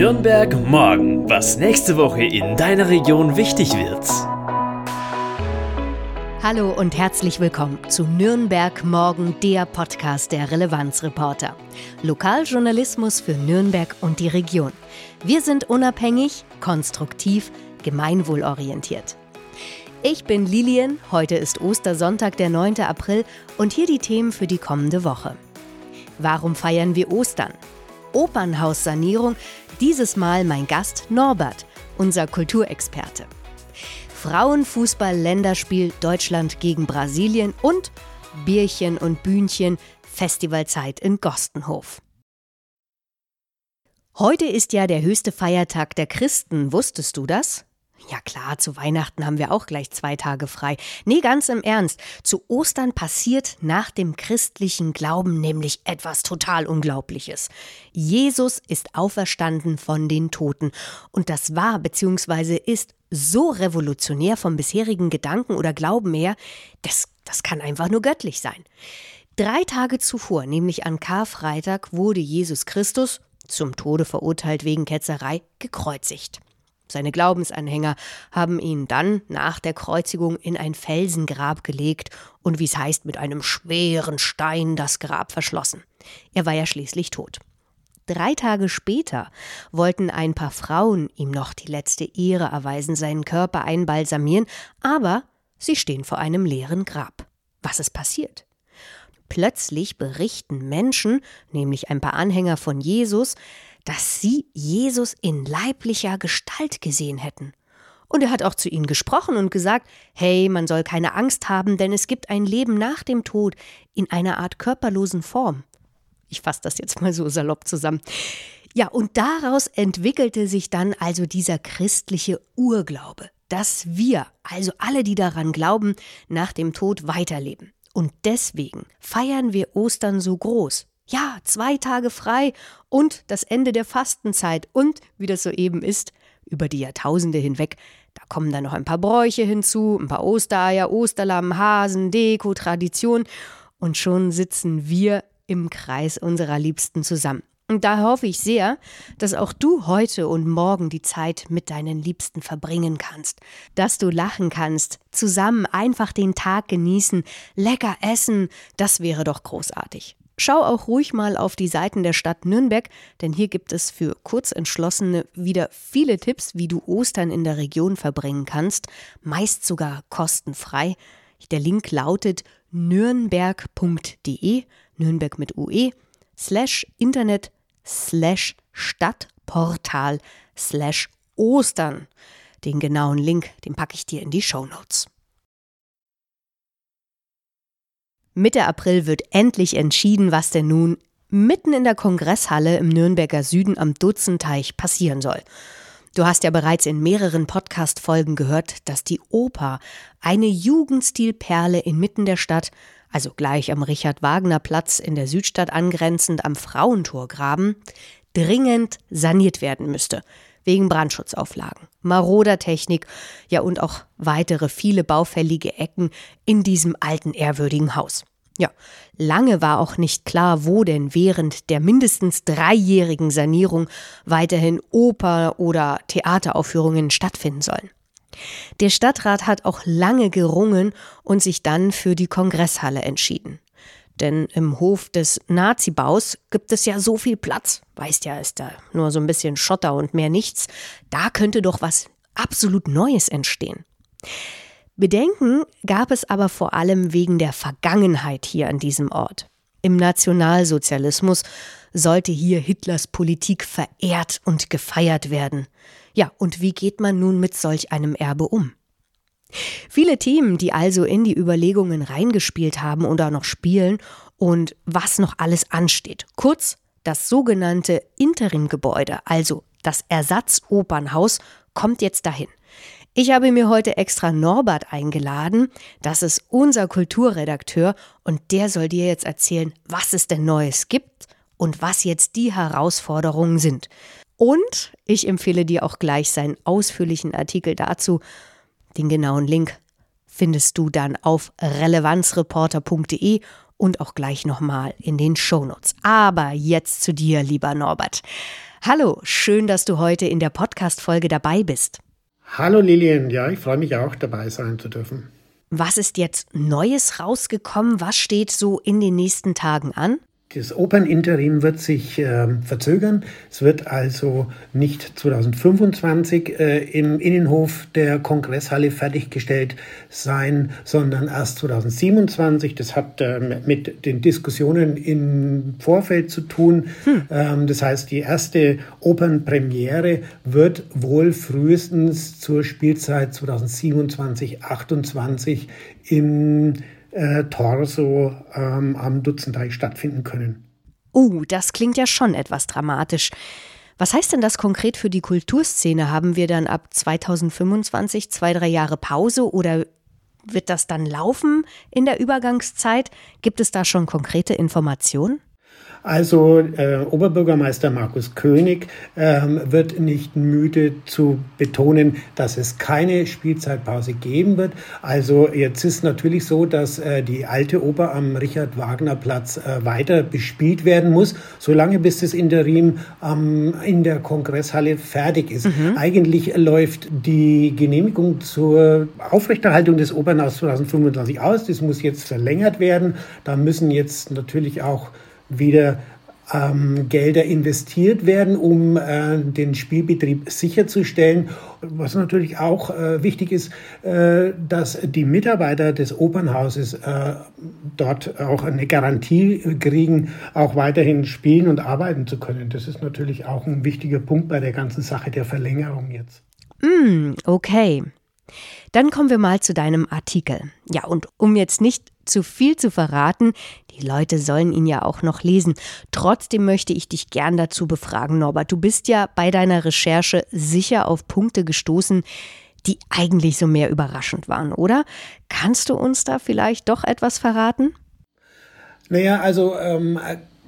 Nürnberg morgen, was nächste Woche in deiner Region wichtig wird. Hallo und herzlich willkommen zu Nürnberg Morgen, der Podcast der Relevanzreporter. Lokaljournalismus für Nürnberg und die Region. Wir sind unabhängig, konstruktiv, gemeinwohlorientiert. Ich bin Lilian, heute ist Ostersonntag, der 9. April und hier die Themen für die kommende Woche. Warum feiern wir Ostern? Opernhaussanierung, dieses Mal mein Gast Norbert, unser Kulturexperte. Frauenfußball-Länderspiel Deutschland gegen Brasilien und Bierchen und Bühnchen Festivalzeit in Gostenhof. Heute ist ja der höchste Feiertag der Christen, wusstest du das? Ja klar, zu Weihnachten haben wir auch gleich zwei Tage frei. Nee, ganz im Ernst. Zu Ostern passiert nach dem christlichen Glauben nämlich etwas total Unglaubliches. Jesus ist auferstanden von den Toten. Und das war bzw. ist so revolutionär vom bisherigen Gedanken oder Glauben her, das, das kann einfach nur göttlich sein. Drei Tage zuvor, nämlich an Karfreitag, wurde Jesus Christus, zum Tode verurteilt wegen Ketzerei, gekreuzigt. Seine Glaubensanhänger haben ihn dann nach der Kreuzigung in ein Felsengrab gelegt und wie es heißt, mit einem schweren Stein das Grab verschlossen. Er war ja schließlich tot. Drei Tage später wollten ein paar Frauen ihm noch die letzte Ehre erweisen, seinen Körper einbalsamieren, aber sie stehen vor einem leeren Grab. Was ist passiert? Plötzlich berichten Menschen, nämlich ein paar Anhänger von Jesus, dass sie Jesus in leiblicher Gestalt gesehen hätten. Und er hat auch zu ihnen gesprochen und gesagt, hey, man soll keine Angst haben, denn es gibt ein Leben nach dem Tod in einer Art körperlosen Form. Ich fasse das jetzt mal so salopp zusammen. Ja, und daraus entwickelte sich dann also dieser christliche Urglaube, dass wir, also alle, die daran glauben, nach dem Tod weiterleben. Und deswegen feiern wir Ostern so groß, ja, zwei Tage frei und das Ende der Fastenzeit und, wie das so eben ist, über die Jahrtausende hinweg, da kommen dann noch ein paar Bräuche hinzu, ein paar Ostereier, Osterlamm, Hasen, Deko, Tradition und schon sitzen wir im Kreis unserer Liebsten zusammen. Und da hoffe ich sehr, dass auch du heute und morgen die Zeit mit deinen Liebsten verbringen kannst, dass du lachen kannst, zusammen einfach den Tag genießen, lecker essen, das wäre doch großartig. Schau auch ruhig mal auf die Seiten der Stadt Nürnberg, denn hier gibt es für Kurzentschlossene wieder viele Tipps, wie du Ostern in der Region verbringen kannst, meist sogar kostenfrei. Der Link lautet nürnberg.de, Nürnberg mit UE, slash Internet, slash Stadtportal, slash Ostern. Den genauen Link, den packe ich dir in die Show Notes. Mitte April wird endlich entschieden, was denn nun mitten in der Kongresshalle im Nürnberger Süden am Dutzenteich passieren soll. Du hast ja bereits in mehreren Podcast-Folgen gehört, dass die Oper, eine Jugendstilperle inmitten der Stadt, also gleich am Richard-Wagner-Platz in der Südstadt angrenzend am Frauentorgraben, dringend saniert werden müsste. Wegen Brandschutzauflagen, maroder Technik, ja und auch weitere viele baufällige Ecken in diesem alten ehrwürdigen Haus. Ja, lange war auch nicht klar, wo denn während der mindestens dreijährigen Sanierung weiterhin Oper- oder Theateraufführungen stattfinden sollen. Der Stadtrat hat auch lange gerungen und sich dann für die Kongresshalle entschieden. Denn im Hof des Nazi-Baus gibt es ja so viel Platz. Weißt ja, ist da nur so ein bisschen Schotter und mehr nichts. Da könnte doch was absolut Neues entstehen. Bedenken gab es aber vor allem wegen der Vergangenheit hier an diesem Ort. Im Nationalsozialismus sollte hier Hitlers Politik verehrt und gefeiert werden. Ja, und wie geht man nun mit solch einem Erbe um? Viele Themen, die also in die Überlegungen reingespielt haben oder noch spielen und was noch alles ansteht. Kurz, das sogenannte Interimgebäude, also das Ersatzopernhaus, kommt jetzt dahin. Ich habe mir heute extra Norbert eingeladen. Das ist unser Kulturredakteur und der soll dir jetzt erzählen, was es denn Neues gibt und was jetzt die Herausforderungen sind. Und ich empfehle dir auch gleich seinen ausführlichen Artikel dazu. Den genauen Link findest du dann auf relevanzreporter.de und auch gleich nochmal in den Shownotes. Aber jetzt zu dir, lieber Norbert. Hallo, schön, dass du heute in der Podcast-Folge dabei bist. Hallo Lilian, ja, ich freue mich auch dabei sein zu dürfen. Was ist jetzt Neues rausgekommen? Was steht so in den nächsten Tagen an? Das Operninterim wird sich äh, verzögern. Es wird also nicht 2025 äh, im Innenhof der Kongresshalle fertiggestellt sein, sondern erst 2027. Das hat äh, mit den Diskussionen im Vorfeld zu tun. Hm. Ähm, das heißt, die erste Opernpremiere wird wohl frühestens zur Spielzeit 2027, 28 im äh, Torso ähm, am Dutzendeich stattfinden können. Uh, das klingt ja schon etwas dramatisch. Was heißt denn das konkret für die Kulturszene? Haben wir dann ab 2025 zwei, drei Jahre Pause oder wird das dann laufen in der Übergangszeit? Gibt es da schon konkrete Informationen? Also äh, Oberbürgermeister Markus König ähm, wird nicht müde zu betonen, dass es keine Spielzeitpause geben wird. Also jetzt ist natürlich so, dass äh, die alte Oper am Richard-Wagner-Platz äh, weiter bespielt werden muss, solange bis das Interim ähm, in der Kongresshalle fertig ist. Mhm. Eigentlich läuft die Genehmigung zur Aufrechterhaltung des Opernhauses 2025 aus. Das muss jetzt verlängert werden. Da müssen jetzt natürlich auch wieder ähm, Gelder investiert werden, um äh, den Spielbetrieb sicherzustellen. Was natürlich auch äh, wichtig ist, äh, dass die Mitarbeiter des Opernhauses äh, dort auch eine Garantie kriegen, auch weiterhin spielen und arbeiten zu können. Das ist natürlich auch ein wichtiger Punkt bei der ganzen Sache der Verlängerung jetzt. Mm, okay. Dann kommen wir mal zu deinem Artikel. Ja, und um jetzt nicht zu viel zu verraten, die Leute sollen ihn ja auch noch lesen. Trotzdem möchte ich dich gern dazu befragen, Norbert. Du bist ja bei deiner Recherche sicher auf Punkte gestoßen, die eigentlich so mehr überraschend waren, oder? Kannst du uns da vielleicht doch etwas verraten? Naja, also ähm,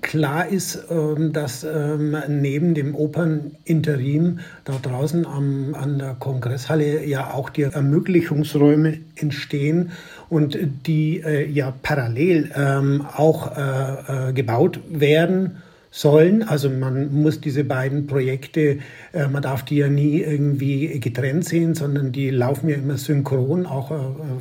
Klar ist, ähm, dass ähm, neben dem Operninterim da draußen am, an der Kongresshalle ja auch die Ermöglichungsräume entstehen und die äh, ja parallel ähm, auch äh, äh, gebaut werden sollen. Also man muss diese beiden Projekte, äh, man darf die ja nie irgendwie getrennt sehen, sondern die laufen ja immer synchron, auch äh,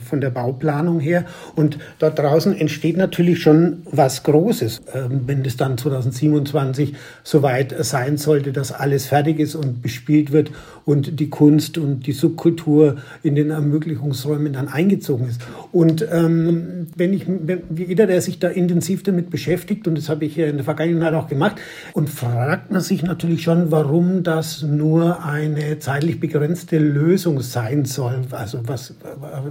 von der Bauplanung her. Und dort draußen entsteht natürlich schon was Großes, äh, wenn es dann 2027 soweit sein sollte, dass alles fertig ist und bespielt wird und die Kunst und die Subkultur in den Ermöglichungsräumen dann eingezogen ist. Und ähm, wenn ich, wenn, jeder, der sich da intensiv damit beschäftigt, und das habe ich ja in der Vergangenheit auch gemacht, und fragt man sich natürlich schon, warum das nur eine zeitlich begrenzte Lösung sein soll, also was,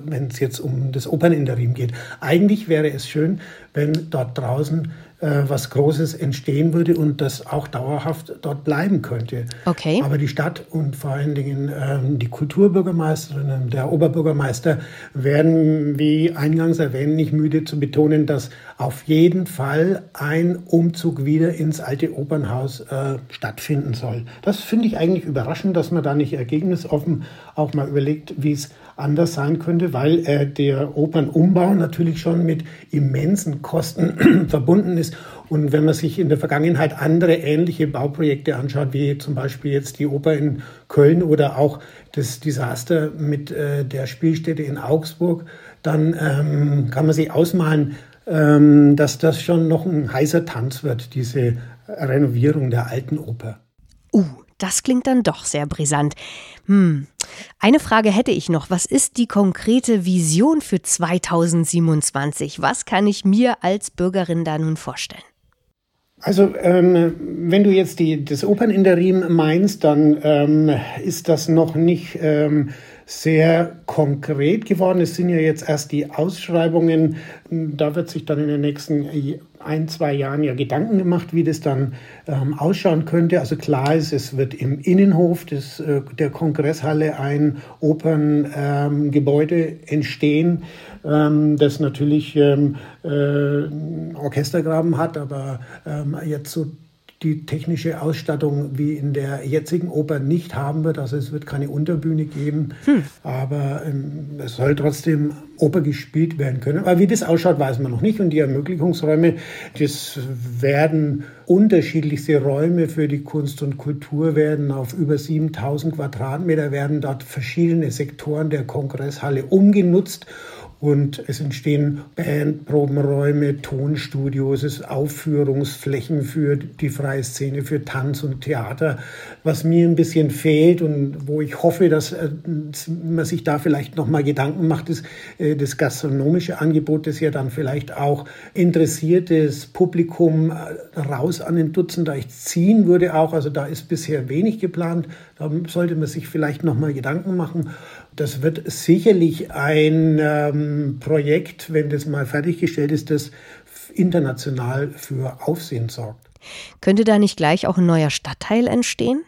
wenn es jetzt um das Operninterim geht. Eigentlich wäre es schön, wenn dort draußen was Großes entstehen würde und das auch dauerhaft dort bleiben könnte. Okay. Aber die Stadt und vor allen Dingen ähm, die Kulturbürgermeisterin, der Oberbürgermeister werden, wie eingangs erwähnt, nicht müde zu betonen, dass auf jeden Fall ein Umzug wieder ins alte Opernhaus äh, stattfinden soll. Das finde ich eigentlich überraschend, dass man da nicht ergebnisoffen auch mal überlegt, wie es anders sein könnte, weil äh, der Opernumbau natürlich schon mit immensen Kosten verbunden ist. Und wenn man sich in der Vergangenheit andere ähnliche Bauprojekte anschaut, wie zum Beispiel jetzt die Oper in Köln oder auch das Desaster mit äh, der Spielstätte in Augsburg, dann ähm, kann man sich ausmalen, ähm, dass das schon noch ein heißer Tanz wird, diese Renovierung der alten Oper. Uh, das klingt dann doch sehr brisant. Hm. Eine Frage hätte ich noch. Was ist die konkrete Vision für 2027? Was kann ich mir als Bürgerin da nun vorstellen? Also, ähm, wenn du jetzt die, das Operninterim meinst, dann ähm, ist das noch nicht ähm, sehr konkret geworden. Es sind ja jetzt erst die Ausschreibungen. Da wird sich dann in den nächsten ein, zwei Jahren ja Gedanken gemacht, wie das dann ähm, ausschauen könnte. Also klar ist, es wird im Innenhof des, äh, der Kongresshalle ein Operngebäude ähm, entstehen, ähm, das natürlich ähm, äh, Orchestergraben hat, aber ähm, jetzt so die technische Ausstattung wie in der jetzigen Oper nicht haben wird. Also es wird keine Unterbühne geben, hm. aber ähm, es soll trotzdem Oper gespielt werden können. Aber wie das ausschaut, weiß man noch nicht. Und die Ermöglichungsräume, das werden unterschiedlichste Räume für die Kunst und Kultur werden. Auf über 7000 Quadratmeter werden dort verschiedene Sektoren der Kongresshalle umgenutzt. Und es entstehen Bandprobenräume, Tonstudios, es Aufführungsflächen für die freie Szene, für Tanz und Theater. Was mir ein bisschen fehlt und wo ich hoffe, dass äh, man sich da vielleicht nochmal Gedanken macht, ist äh, das gastronomische Angebot, das ja dann vielleicht auch interessiertes Publikum äh, raus an den Dutzender ziehen würde auch. Also da ist bisher wenig geplant. Da sollte man sich vielleicht nochmal Gedanken machen. Das wird sicherlich ein ähm, Projekt, wenn das mal fertiggestellt ist, das international für Aufsehen sorgt. Könnte da nicht gleich auch ein neuer Stadtteil entstehen?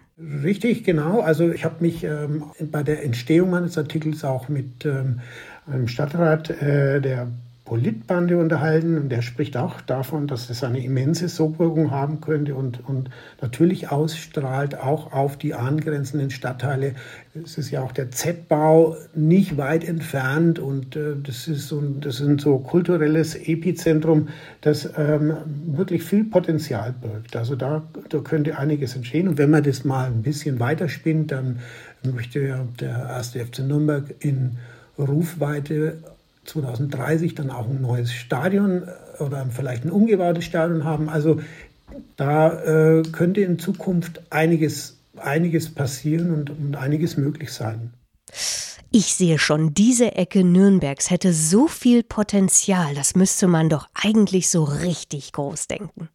Richtig, genau. Also ich habe mich ähm, bei der Entstehung meines Artikels auch mit ähm, einem Stadtrat äh, der Politbande unterhalten und der spricht auch davon, dass es eine immense Sogwirkung haben könnte und, und natürlich ausstrahlt auch auf die angrenzenden Stadtteile. Es ist ja auch der Z-Bau nicht weit entfernt und äh, das ist so, das ist ein so kulturelles Epizentrum, das ähm, wirklich viel Potenzial birgt. Also da, da könnte einiges entstehen und wenn man das mal ein bisschen weiterspinnt, dann möchte ja der erste FC Nürnberg in Rufweite 2030 dann auch ein neues Stadion äh, oder vielleicht ein umgebautes Stadion haben. Also da äh, könnte in Zukunft einiges, einiges passieren und, und einiges möglich sein. Ich sehe schon, diese Ecke Nürnbergs hätte so viel Potenzial, das müsste man doch eigentlich so richtig groß denken.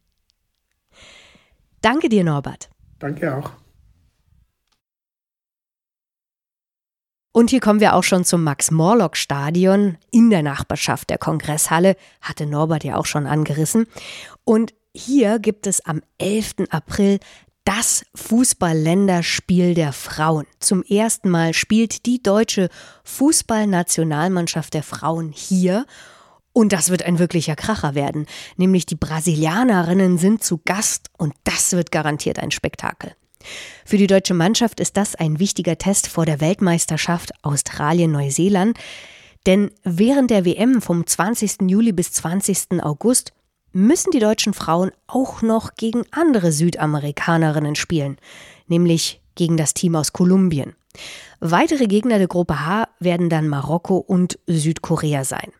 Danke dir, Norbert. Danke auch. Und hier kommen wir auch schon zum Max-Morlock-Stadion in der Nachbarschaft der Kongresshalle, hatte Norbert ja auch schon angerissen. Und hier gibt es am 11. April das Fußball-Länderspiel der Frauen. Zum ersten Mal spielt die deutsche Fußballnationalmannschaft der Frauen hier. Und das wird ein wirklicher Kracher werden. Nämlich die Brasilianerinnen sind zu Gast und das wird garantiert ein Spektakel. Für die deutsche Mannschaft ist das ein wichtiger Test vor der Weltmeisterschaft Australien-Neuseeland, denn während der WM vom 20. Juli bis 20. August müssen die deutschen Frauen auch noch gegen andere Südamerikanerinnen spielen, nämlich gegen das Team aus Kolumbien. Weitere Gegner der Gruppe H werden dann Marokko und Südkorea sein.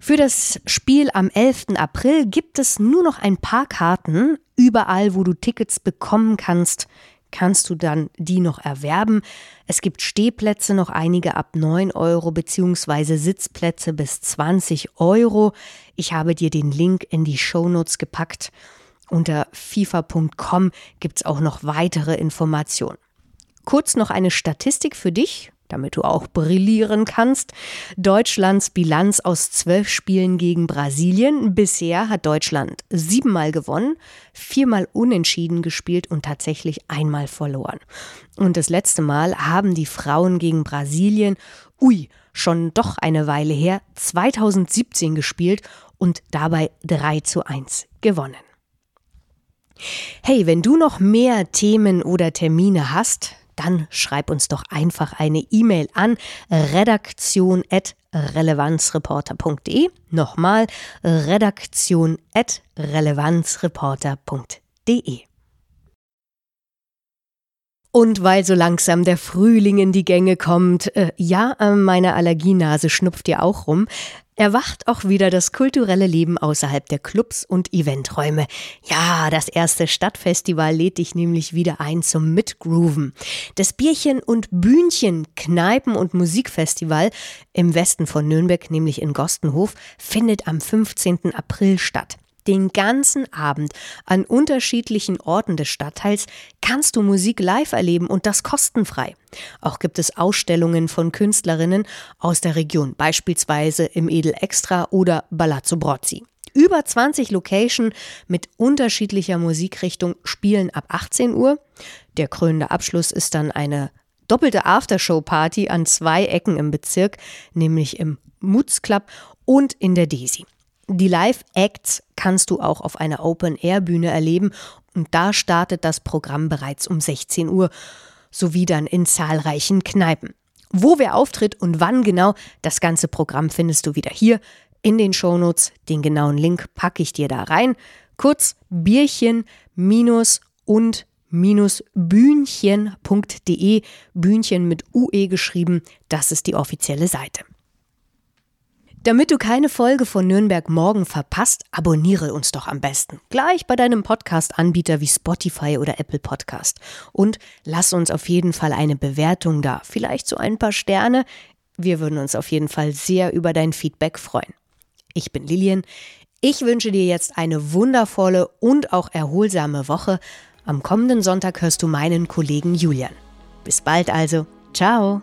Für das Spiel am 11. April gibt es nur noch ein paar Karten. Überall, wo du Tickets bekommen kannst, kannst du dann die noch erwerben. Es gibt Stehplätze, noch einige ab 9 Euro, beziehungsweise Sitzplätze bis 20 Euro. Ich habe dir den Link in die Shownotes gepackt. Unter fifa.com gibt es auch noch weitere Informationen. Kurz noch eine Statistik für dich damit du auch brillieren kannst. Deutschlands Bilanz aus zwölf Spielen gegen Brasilien. Bisher hat Deutschland siebenmal gewonnen, viermal unentschieden gespielt und tatsächlich einmal verloren. Und das letzte Mal haben die Frauen gegen Brasilien, ui, schon doch eine Weile her, 2017 gespielt und dabei 3 zu 1 gewonnen. Hey, wenn du noch mehr Themen oder Termine hast, dann schreib uns doch einfach eine E-Mail an redaktion.relevanzreporter.de. Nochmal redaktion.relevanzreporter.de. Und weil so langsam der Frühling in die Gänge kommt, äh, ja, äh, meine Allergienase schnupft ja auch rum, erwacht auch wieder das kulturelle Leben außerhalb der Clubs und Eventräume. Ja, das erste Stadtfestival lädt dich nämlich wieder ein zum Mitgrooven. Das Bierchen und Bühnchen Kneipen- und Musikfestival im Westen von Nürnberg, nämlich in Gostenhof, findet am 15. April statt den ganzen Abend an unterschiedlichen Orten des Stadtteils kannst du Musik live erleben und das kostenfrei. Auch gibt es Ausstellungen von Künstlerinnen aus der Region, beispielsweise im Edel Extra oder Palazzo Brozzi. Über 20 Location mit unterschiedlicher Musikrichtung spielen ab 18 Uhr. Der krönende Abschluss ist dann eine doppelte Aftershow-Party an zwei Ecken im Bezirk, nämlich im Mutz Club und in der Desi. Die Live-Acts kannst du auch auf einer Open-Air-Bühne erleben und da startet das Programm bereits um 16 Uhr, sowie dann in zahlreichen Kneipen. Wo wer auftritt und wann genau, das ganze Programm findest du wieder hier in den Shownotes. Den genauen Link packe ich dir da rein. Kurz Bierchen minus und minus bühnchen.de, Bühnchen mit UE geschrieben, das ist die offizielle Seite. Damit du keine Folge von Nürnberg morgen verpasst, abonniere uns doch am besten. Gleich bei deinem Podcast-Anbieter wie Spotify oder Apple Podcast. Und lass uns auf jeden Fall eine Bewertung da. Vielleicht so ein paar Sterne. Wir würden uns auf jeden Fall sehr über dein Feedback freuen. Ich bin Lilian. Ich wünsche dir jetzt eine wundervolle und auch erholsame Woche. Am kommenden Sonntag hörst du meinen Kollegen Julian. Bis bald also. Ciao.